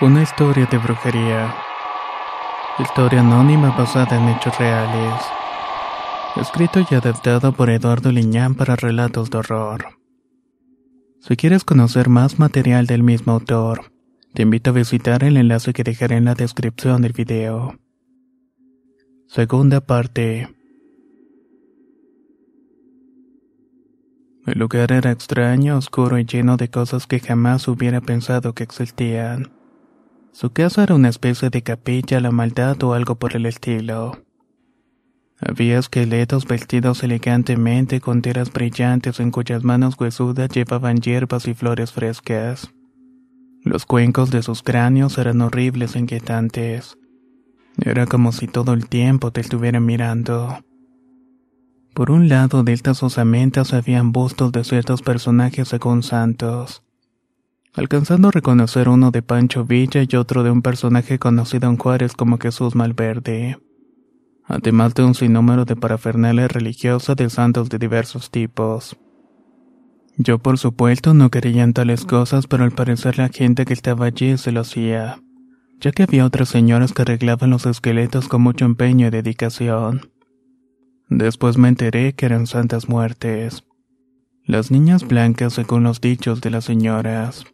Una historia de brujería. Historia anónima basada en hechos reales. Escrito y adaptado por Eduardo Liñán para relatos de horror. Si quieres conocer más material del mismo autor, te invito a visitar el enlace que dejaré en la descripción del video. Segunda parte. El lugar era extraño, oscuro y lleno de cosas que jamás hubiera pensado que existían. Su casa era una especie de capilla a la maldad o algo por el estilo. Había esqueletos vestidos elegantemente con telas brillantes en cuyas manos huesudas llevaban hierbas y flores frescas. Los cuencos de sus cráneos eran horribles e inquietantes. Era como si todo el tiempo te estuvieran mirando. Por un lado de estas osamentas habían bustos de ciertos personajes según santos alcanzando a reconocer uno de Pancho Villa y otro de un personaje conocido en Juárez como Jesús Malverde, además de un sinnúmero de parafernalia religiosa de santos de diversos tipos. Yo por supuesto no creía en tales cosas, pero al parecer la gente que estaba allí se lo hacía, ya que había otras señoras que arreglaban los esqueletos con mucho empeño y dedicación. Después me enteré que eran santas muertes. Las niñas blancas según los dichos de las señoras.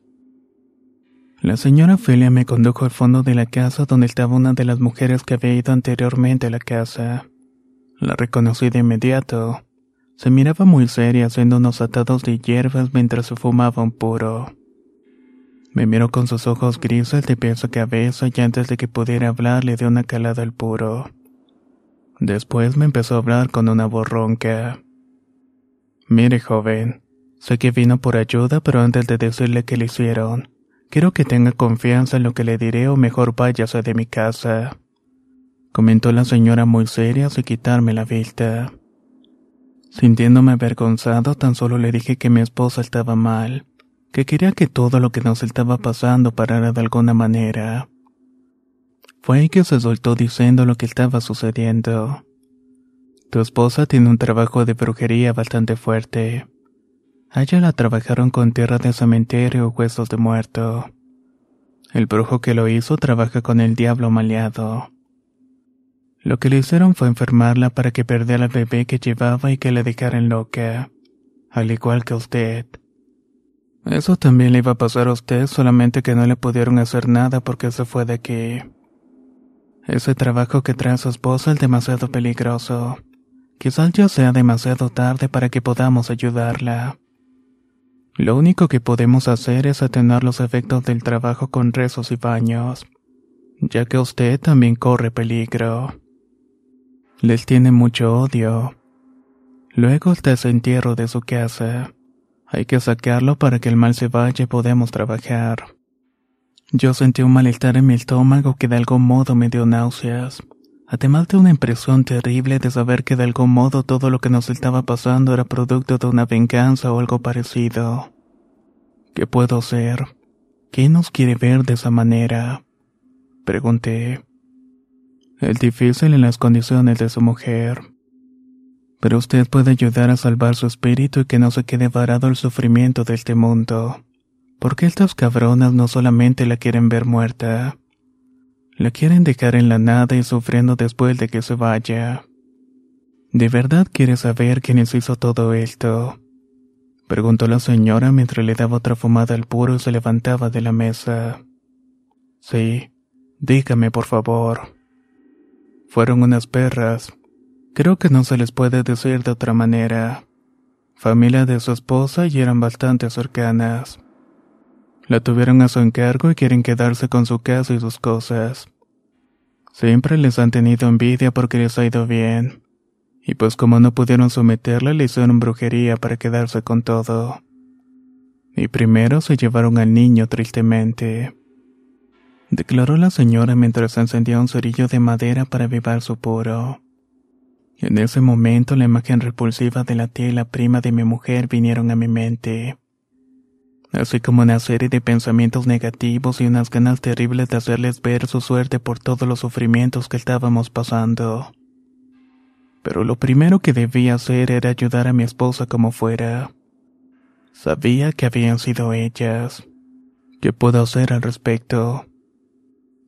La señora Felia me condujo al fondo de la casa donde estaba una de las mujeres que había ido anteriormente a la casa. La reconocí de inmediato. Se miraba muy seria haciendo unos atados de hierbas mientras se fumaba un puro. Me miró con sus ojos grises de pies a cabeza y antes de que pudiera hablar le dio una calada al puro. Después me empezó a hablar con una voz ronca. Mire, joven, sé que vino por ayuda, pero antes de decirle que le hicieron, Quiero que tenga confianza en lo que le diré o mejor váyase de mi casa. Comentó la señora muy seria sin quitarme la vista. Sintiéndome avergonzado, tan solo le dije que mi esposa estaba mal, que quería que todo lo que nos estaba pasando parara de alguna manera. Fue ahí que se soltó diciendo lo que estaba sucediendo. Tu esposa tiene un trabajo de brujería bastante fuerte. A ella la trabajaron con tierra de cementerio o huesos de muerto. El brujo que lo hizo trabaja con el diablo maleado. Lo que le hicieron fue enfermarla para que perdiera al bebé que llevaba y que le dejaran loca, al igual que usted. Eso también le iba a pasar a usted, solamente que no le pudieron hacer nada porque se fue de aquí. Ese trabajo que trae su esposa es demasiado peligroso. Quizás ya sea demasiado tarde para que podamos ayudarla. Lo único que podemos hacer es atenuar los efectos del trabajo con rezos y baños, ya que usted también corre peligro. Les tiene mucho odio. Luego está ese entierro de su casa. Hay que sacarlo para que el mal se vaya y podamos trabajar. Yo sentí un malestar en mi estómago que de algún modo me dio náuseas. Además de una impresión terrible de saber que de algún modo todo lo que nos estaba pasando era producto de una venganza o algo parecido. ¿Qué puedo hacer? ¿Quién nos quiere ver de esa manera? Pregunté. Es difícil en las condiciones de su mujer. Pero usted puede ayudar a salvar su espíritu y que no se quede varado el sufrimiento de este mundo. Porque estas cabronas no solamente la quieren ver muerta, la quieren dejar en la nada y sufriendo después de que se vaya. ¿De verdad quiere saber quiénes hizo todo esto? Preguntó la señora mientras le daba otra fumada al puro y se levantaba de la mesa. Sí, dígame por favor. Fueron unas perras. Creo que no se les puede decir de otra manera. Familia de su esposa y eran bastante cercanas. La tuvieron a su encargo y quieren quedarse con su casa y sus cosas. Siempre les han tenido envidia porque les ha ido bien. Y pues como no pudieron someterla, le hicieron brujería para quedarse con todo. Y primero se llevaron al niño tristemente. Declaró la señora mientras encendía un cerillo de madera para avivar su puro. En ese momento la imagen repulsiva de la tía y la prima de mi mujer vinieron a mi mente así como una serie de pensamientos negativos y unas ganas terribles de hacerles ver su suerte por todos los sufrimientos que estábamos pasando. Pero lo primero que debía hacer era ayudar a mi esposa como fuera. Sabía que habían sido ellas. ¿Qué puedo hacer al respecto?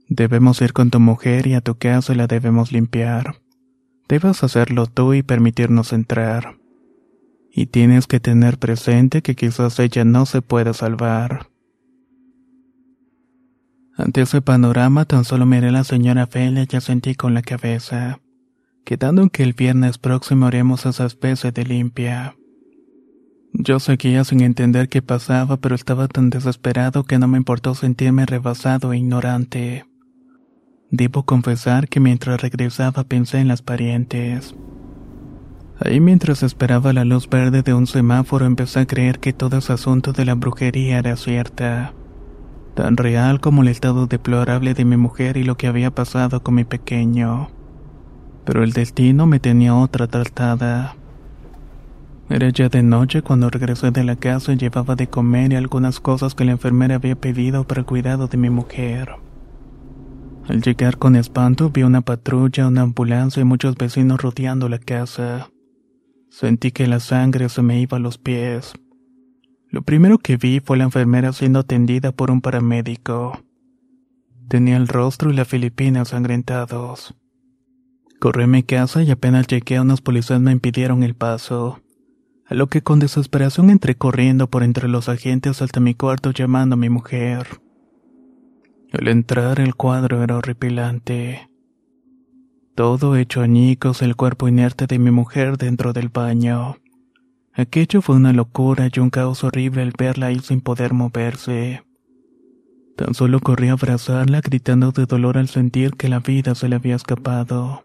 Debemos ir con tu mujer y a tu casa la debemos limpiar. Debes hacerlo tú y permitirnos entrar y tienes que tener presente que quizás ella no se pueda salvar. Ante ese panorama tan solo miré a la señora Felia y sentí con la cabeza, quedando en que el viernes próximo haremos esa especie de limpia. Yo seguía sin entender qué pasaba, pero estaba tan desesperado que no me importó sentirme rebasado e ignorante. Debo confesar que mientras regresaba pensé en las parientes. Ahí mientras esperaba la luz verde de un semáforo empecé a creer que todo ese asunto de la brujería era cierta. Tan real como el estado deplorable de mi mujer y lo que había pasado con mi pequeño. Pero el destino me tenía otra tratada. Era ya de noche cuando regresé de la casa y llevaba de comer y algunas cosas que la enfermera había pedido para el cuidado de mi mujer. Al llegar con espanto vi una patrulla, una ambulancia y muchos vecinos rodeando la casa. Sentí que la sangre se me iba a los pies. Lo primero que vi fue la enfermera siendo atendida por un paramédico. Tenía el rostro y la filipina ensangrentados. Corrí a mi casa y apenas llegué a unos policías me impidieron el paso. A lo que con desesperación entré corriendo por entre los agentes hasta mi cuarto llamando a mi mujer. Al entrar el cuadro era horripilante. Todo hecho añicos, el cuerpo inerte de mi mujer dentro del baño. Aquello fue una locura y un caos horrible al verla ahí sin poder moverse. Tan solo corrí a abrazarla gritando de dolor al sentir que la vida se le había escapado.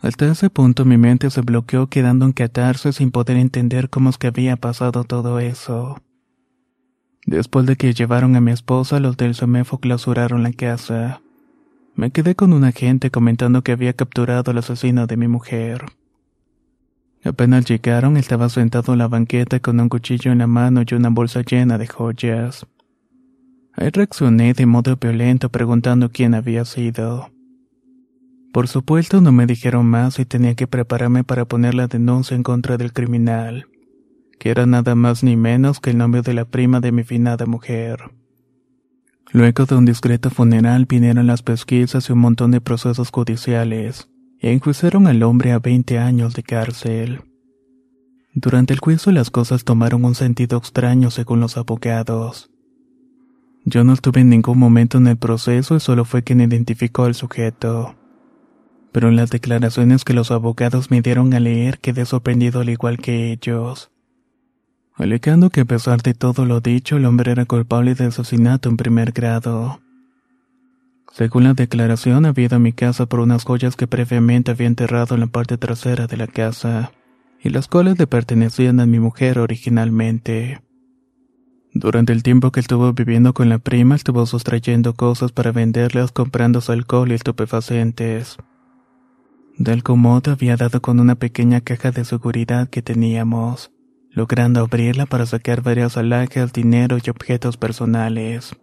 Hasta ese punto mi mente se bloqueó quedando en catarse sin poder entender cómo es que había pasado todo eso. Después de que llevaron a mi esposa, los del SOMEFO clausuraron la casa. Me quedé con un agente comentando que había capturado al asesino de mi mujer. Apenas llegaron, estaba sentado en la banqueta con un cuchillo en la mano y una bolsa llena de joyas. Ahí reaccioné de modo violento preguntando quién había sido. Por supuesto no me dijeron más y tenía que prepararme para poner la denuncia en contra del criminal, que era nada más ni menos que el nombre de la prima de mi finada mujer. Luego de un discreto funeral vinieron las pesquisas y un montón de procesos judiciales, e enjuiciaron al hombre a 20 años de cárcel. Durante el juicio las cosas tomaron un sentido extraño según los abogados. Yo no estuve en ningún momento en el proceso y solo fue quien identificó al sujeto. Pero en las declaraciones que los abogados me dieron a leer quedé sorprendido al igual que ellos alegando que a pesar de todo lo dicho, el hombre era culpable de asesinato en primer grado. Según la declaración, había ido a mi casa por unas joyas que previamente había enterrado en la parte trasera de la casa, y las cuales le pertenecían a mi mujer originalmente. Durante el tiempo que estuvo viviendo con la prima, estuvo sustrayendo cosas para venderlas comprando alcohol y estupefacientes. De algún modo había dado con una pequeña caja de seguridad que teníamos, logrando abrirla para sacar varias alhajas, dinero y objetos personales.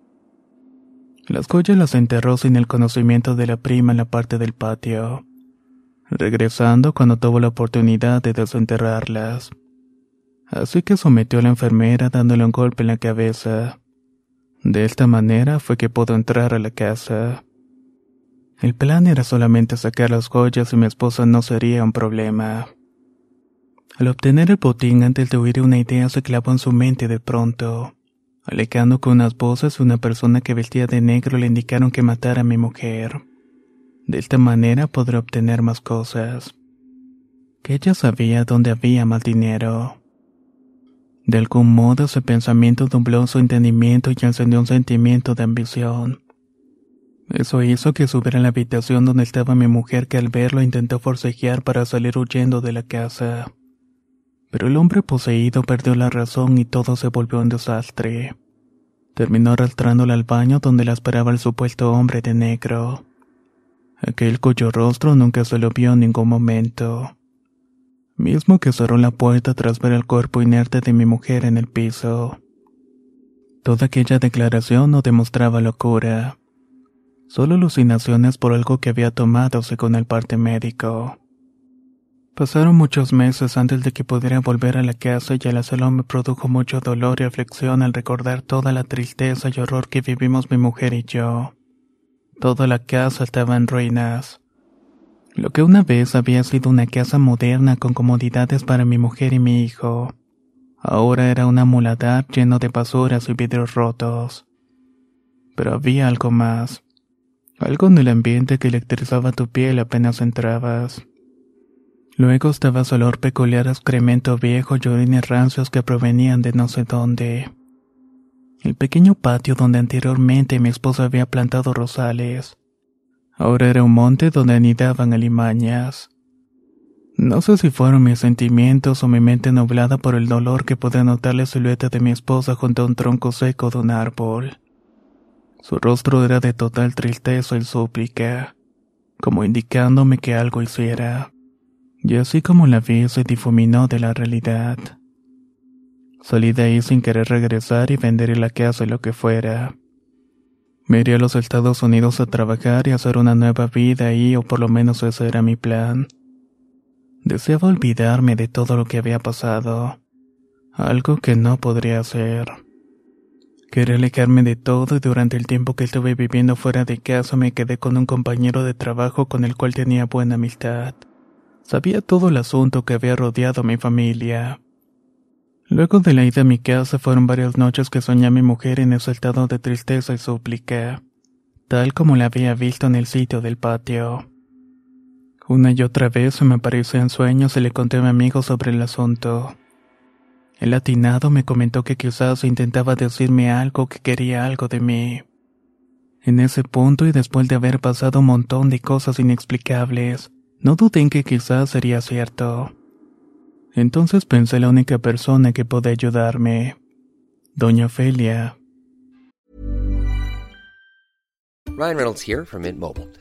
Las joyas las enterró sin el conocimiento de la prima en la parte del patio, regresando cuando tuvo la oportunidad de desenterrarlas. Así que sometió a la enfermera dándole un golpe en la cabeza. De esta manera fue que pudo entrar a la casa. El plan era solamente sacar las joyas y mi esposa no sería un problema. Al obtener el botín antes de huir una idea se clavó en su mente de pronto, alegando con unas voces una persona que vestía de negro le indicaron que matara a mi mujer. De esta manera podré obtener más cosas. Que ella sabía dónde había más dinero. De algún modo ese pensamiento dobló su entendimiento y encendió un sentimiento de ambición. Eso hizo que subiera a la habitación donde estaba mi mujer que al verlo intentó forcejear para salir huyendo de la casa. Pero el hombre poseído perdió la razón y todo se volvió un desastre. Terminó arrastrándola al baño donde la esperaba el supuesto hombre de negro. Aquel cuyo rostro nunca se lo vio en ningún momento. Mismo que cerró la puerta tras ver el cuerpo inerte de mi mujer en el piso. Toda aquella declaración no demostraba locura solo alucinaciones por algo que había tomado según el parte médico. Pasaron muchos meses antes de que pudiera volver a la casa y el salón me produjo mucho dolor y aflicción al recordar toda la tristeza y horror que vivimos mi mujer y yo. Toda la casa estaba en ruinas. Lo que una vez había sido una casa moderna con comodidades para mi mujer y mi hijo, ahora era una muladar lleno de basuras y vidrios rotos. Pero había algo más. Algo en el ambiente que electrizaba tu piel apenas entrabas. Luego estaba su olor peculiar a excremento viejo y orines rancios que provenían de no sé dónde. El pequeño patio donde anteriormente mi esposa había plantado rosales. Ahora era un monte donde anidaban alimañas. No sé si fueron mis sentimientos o mi mente nublada por el dolor que podía notar la silueta de mi esposa junto a un tronco seco de un árbol. Su rostro era de total tristeza y súplica, como indicándome que algo hiciera. Y así como la vi, se difuminó de la realidad. Salí de ahí sin querer regresar y vender la casa y lo que fuera. Me iría a los Estados Unidos a trabajar y hacer una nueva vida ahí, o por lo menos ese era mi plan. Deseaba olvidarme de todo lo que había pasado, algo que no podría hacer. Quería alejarme de todo y durante el tiempo que estuve viviendo fuera de casa me quedé con un compañero de trabajo con el cual tenía buena amistad. Sabía todo el asunto que había rodeado a mi familia. Luego de la ida a mi casa fueron varias noches que soñé a mi mujer en ese estado de tristeza y súplica, tal como la había visto en el sitio del patio. Una y otra vez se me apareció en sueños y le conté a mi amigo sobre el asunto. El atinado me comentó que quizás intentaba decirme algo que quería algo de mí. En ese punto y después de haber pasado un montón de cosas inexplicables, no dudé en que quizás sería cierto. Entonces pensé la única persona que puede ayudarme, Doña Ofelia. Ryan Reynolds here from Mint Mobile.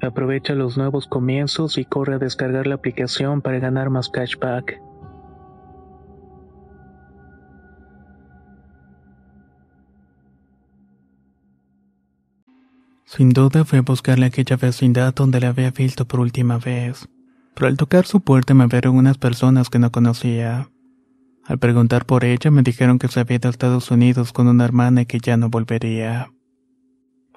Aprovecha los nuevos comienzos y corre a descargar la aplicación para ganar más cashback. Sin duda fue a buscarle aquella vecindad donde la había visto por última vez. Pero al tocar su puerta me vieron unas personas que no conocía. Al preguntar por ella me dijeron que se había ido a Estados Unidos con una hermana y que ya no volvería.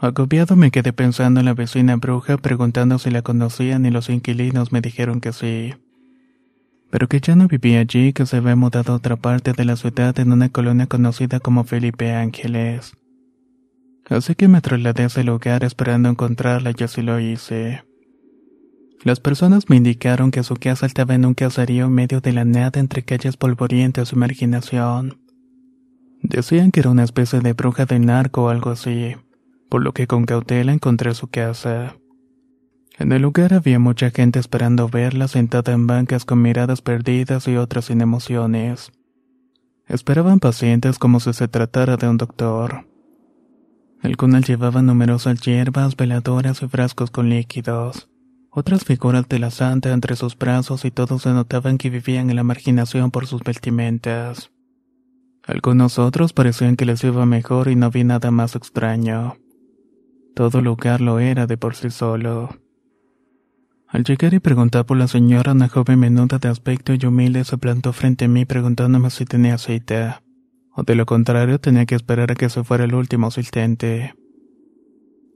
Agobiado me quedé pensando en la vecina bruja preguntando si la conocían y los inquilinos me dijeron que sí. Pero que ya no vivía allí, que se había mudado a otra parte de la ciudad en una colonia conocida como Felipe Ángeles. Así que me trasladé a ese lugar esperando encontrarla y así lo hice. Las personas me indicaron que su casa estaba en un caserío medio de la nada entre calles polvorientas y marginación. Decían que era una especie de bruja de narco o algo así por lo que con cautela encontré su casa. En el lugar había mucha gente esperando verla sentada en bancas con miradas perdidas y otras sin emociones. Esperaban pacientes como si se tratara de un doctor. Algunas llevaban numerosas hierbas, veladoras y frascos con líquidos. Otras figuras de la santa entre sus brazos y todos se notaban que vivían en la marginación por sus vestimentas. Algunos otros parecían que les iba mejor y no vi nada más extraño. Todo lugar lo era de por sí solo. Al llegar y preguntar por la señora, una joven menuda de aspecto y humilde se plantó frente a mí preguntándome si tenía cita, o de lo contrario tenía que esperar a que se fuera el último asistente.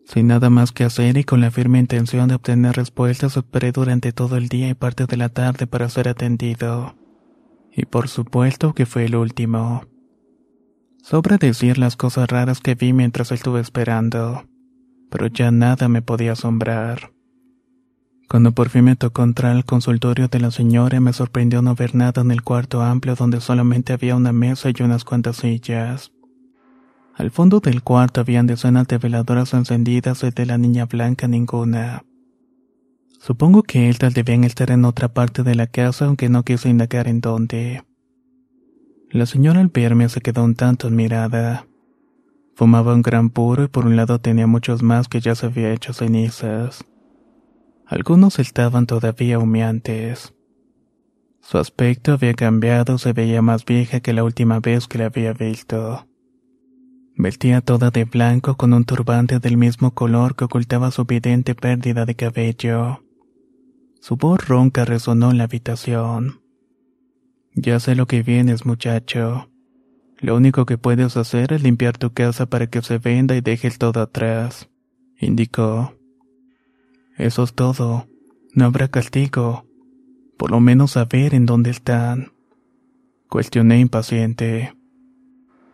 Sin nada más que hacer y con la firme intención de obtener respuestas, esperé durante todo el día y parte de la tarde para ser atendido. Y por supuesto que fue el último. Sobra decir las cosas raras que vi mientras estuve esperando pero ya nada me podía asombrar. Cuando por fin me tocó entrar al consultorio de la señora me sorprendió no ver nada en el cuarto amplio donde solamente había una mesa y unas cuantas sillas. Al fondo del cuarto habían decenas de veladoras encendidas y de la niña blanca ninguna. Supongo que estas debían estar en otra parte de la casa aunque no quise indagar en dónde. La señora al verme se quedó un tanto admirada. Fumaba un gran puro y por un lado tenía muchos más que ya se había hecho cenizas. Algunos estaban todavía humeantes. Su aspecto había cambiado, se veía más vieja que la última vez que la había visto. Vestía toda de blanco con un turbante del mismo color que ocultaba su evidente pérdida de cabello. Su voz ronca resonó en la habitación. Ya sé lo que vienes, muchacho. Lo único que puedes hacer es limpiar tu casa para que se venda y dejes todo atrás, indicó. Eso es todo. No habrá castigo. Por lo menos saber en dónde están. Cuestioné impaciente.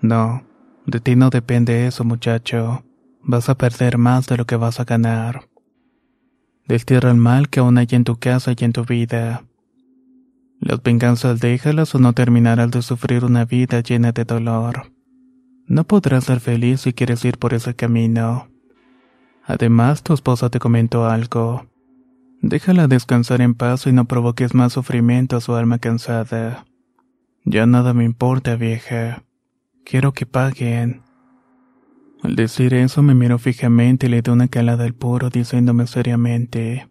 No, de ti no depende eso, muchacho. Vas a perder más de lo que vas a ganar. Destierra el mal que aún hay en tu casa y en tu vida. Las venganzas déjalas o no terminarás de sufrir una vida llena de dolor. No podrás ser feliz si quieres ir por ese camino. Además, tu esposa te comentó algo. Déjala descansar en paz y no provoques más sufrimiento a su alma cansada. Ya nada me importa, vieja. Quiero que paguen. Al decir eso me miró fijamente y le di una calada al puro diciéndome seriamente.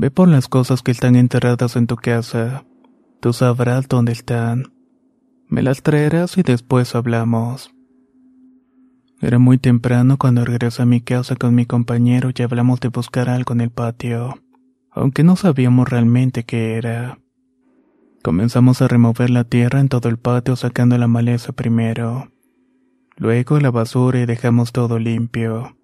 Ve por las cosas que están enterradas en tu casa. Tú sabrás dónde están. Me las traerás y después hablamos. Era muy temprano cuando regresé a mi casa con mi compañero y hablamos de buscar algo en el patio, aunque no sabíamos realmente qué era. Comenzamos a remover la tierra en todo el patio sacando la maleza primero luego la basura y dejamos todo limpio.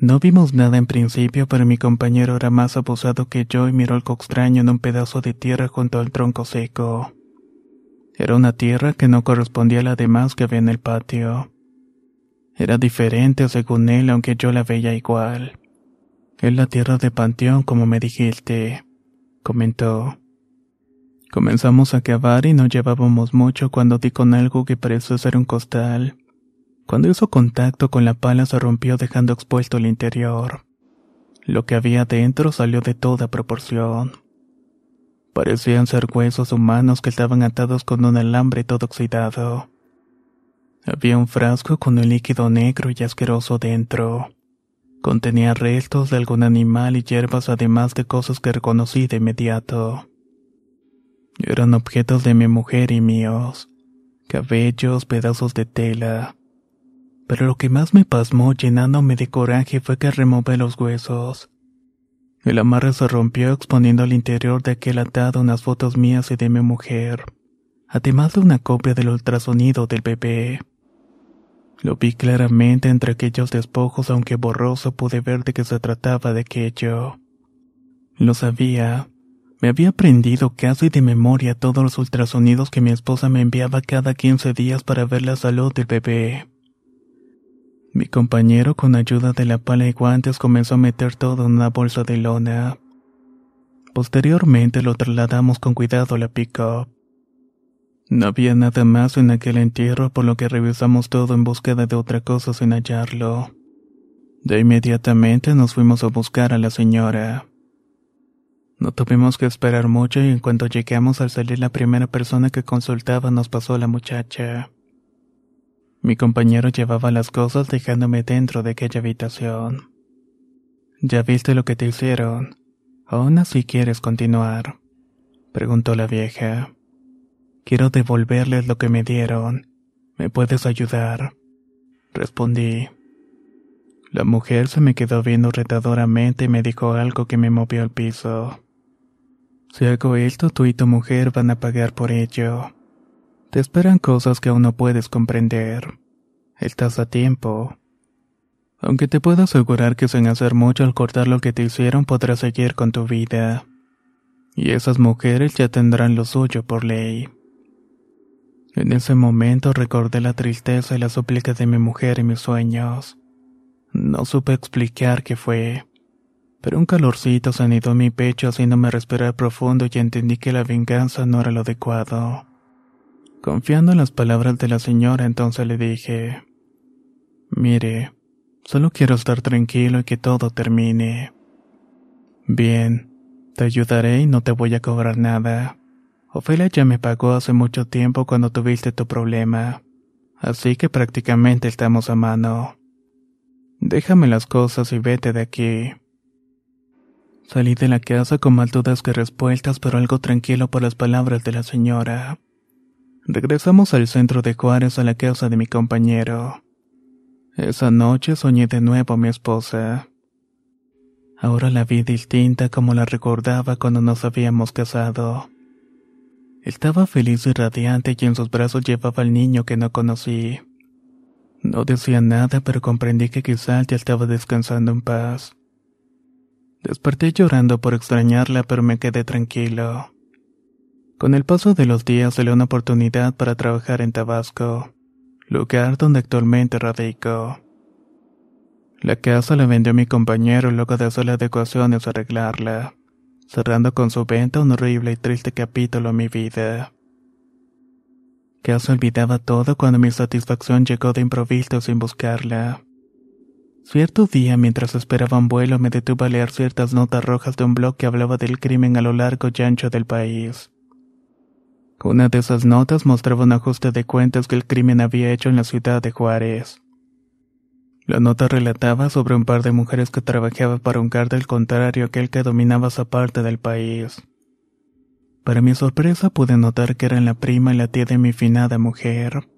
No vimos nada en principio, pero mi compañero era más abusado que yo y miró algo extraño en un pedazo de tierra junto al tronco seco. Era una tierra que no correspondía a la demás que había en el patio. Era diferente según él, aunque yo la veía igual. Es la tierra de panteón, como me dijiste, comentó. Comenzamos a cavar y no llevábamos mucho cuando di con algo que pareció ser un costal. Cuando hizo contacto con la pala se rompió dejando expuesto el interior. Lo que había dentro salió de toda proporción. Parecían ser huesos humanos que estaban atados con un alambre todo oxidado. Había un frasco con un líquido negro y asqueroso dentro. Contenía restos de algún animal y hierbas además de cosas que reconocí de inmediato. Eran objetos de mi mujer y míos. Cabellos, pedazos de tela, pero lo que más me pasmó llenándome de coraje fue que remové los huesos. El amarre se rompió exponiendo al interior de aquel atado unas fotos mías y de mi mujer, además de una copia del ultrasonido del bebé. Lo vi claramente entre aquellos despojos, aunque borroso pude ver de qué se trataba de aquello. Lo sabía. Me había aprendido casi de memoria todos los ultrasonidos que mi esposa me enviaba cada 15 días para ver la salud del bebé. Mi compañero, con ayuda de la pala y guantes, comenzó a meter todo en una bolsa de lona. Posteriormente lo trasladamos con cuidado a la pick-up. No había nada más en aquel entierro, por lo que revisamos todo en búsqueda de otra cosa sin hallarlo. De inmediatamente nos fuimos a buscar a la señora. No tuvimos que esperar mucho y en cuanto llegamos al salir la primera persona que consultaba nos pasó la muchacha. Mi compañero llevaba las cosas dejándome dentro de aquella habitación. ¿Ya viste lo que te hicieron? ¿Aún así quieres continuar? Preguntó la vieja. Quiero devolverles lo que me dieron. ¿Me puedes ayudar? Respondí. La mujer se me quedó viendo retadoramente y me dijo algo que me movió al piso. Si hago esto, tú y tu mujer van a pagar por ello. Te esperan cosas que aún no puedes comprender. Estás a tiempo. Aunque te puedo asegurar que sin hacer mucho al cortar lo que te hicieron podrás seguir con tu vida. Y esas mujeres ya tendrán lo suyo por ley. En ese momento recordé la tristeza y la súplica de mi mujer y mis sueños. No supe explicar qué fue, pero un calorcito se anidó mi pecho haciéndome respirar profundo y entendí que la venganza no era lo adecuado. Confiando en las palabras de la señora, entonces le dije, Mire, solo quiero estar tranquilo y que todo termine. Bien, te ayudaré y no te voy a cobrar nada. Ofelia ya me pagó hace mucho tiempo cuando tuviste tu problema, así que prácticamente estamos a mano. Déjame las cosas y vete de aquí. Salí de la casa con más dudas que respuestas, pero algo tranquilo por las palabras de la señora. Regresamos al centro de Juárez a la casa de mi compañero. Esa noche soñé de nuevo a mi esposa. Ahora la vi distinta como la recordaba cuando nos habíamos casado. Estaba feliz y radiante y en sus brazos llevaba al niño que no conocí. No decía nada, pero comprendí que quizás ya estaba descansando en paz. Desperté llorando por extrañarla, pero me quedé tranquilo. Con el paso de los días salió una oportunidad para trabajar en Tabasco, lugar donde actualmente radico. La casa la vendió mi compañero luego de hacer las adecuaciones a arreglarla, cerrando con su venta un horrible y triste capítulo en mi vida. Casi olvidaba todo cuando mi satisfacción llegó de improviso sin buscarla. Cierto día, mientras esperaba un vuelo, me detuve a leer ciertas notas rojas de un blog que hablaba del crimen a lo largo y ancho del país. Una de esas notas mostraba un ajuste de cuentas que el crimen había hecho en la ciudad de Juárez. La nota relataba sobre un par de mujeres que trabajaban para un del contrario a aquel que dominaba esa parte del país. Para mi sorpresa pude notar que eran la prima y la tía de mi finada mujer.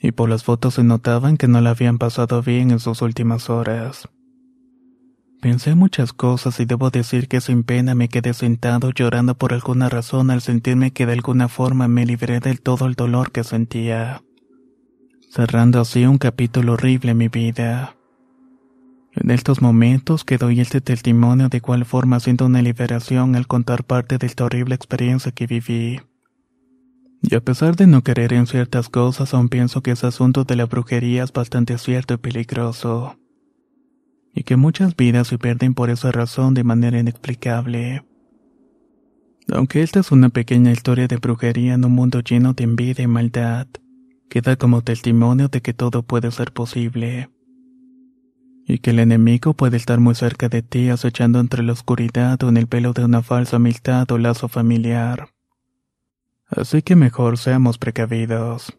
Y por las fotos se notaban que no la habían pasado bien en sus últimas horas. Pensé muchas cosas y debo decir que sin pena me quedé sentado llorando por alguna razón al sentirme que de alguna forma me libré del todo el dolor que sentía, cerrando así un capítulo horrible en mi vida. En estos momentos que doy este testimonio de cuál forma siento una liberación al contar parte de esta horrible experiencia que viví. Y a pesar de no querer en ciertas cosas, aún pienso que ese asunto de la brujería es bastante cierto y peligroso y que muchas vidas se pierden por esa razón de manera inexplicable. Aunque esta es una pequeña historia de brujería en un mundo lleno de envidia y maldad, queda como testimonio de que todo puede ser posible. Y que el enemigo puede estar muy cerca de ti acechando entre la oscuridad o en el pelo de una falsa amistad o lazo familiar. Así que mejor seamos precavidos.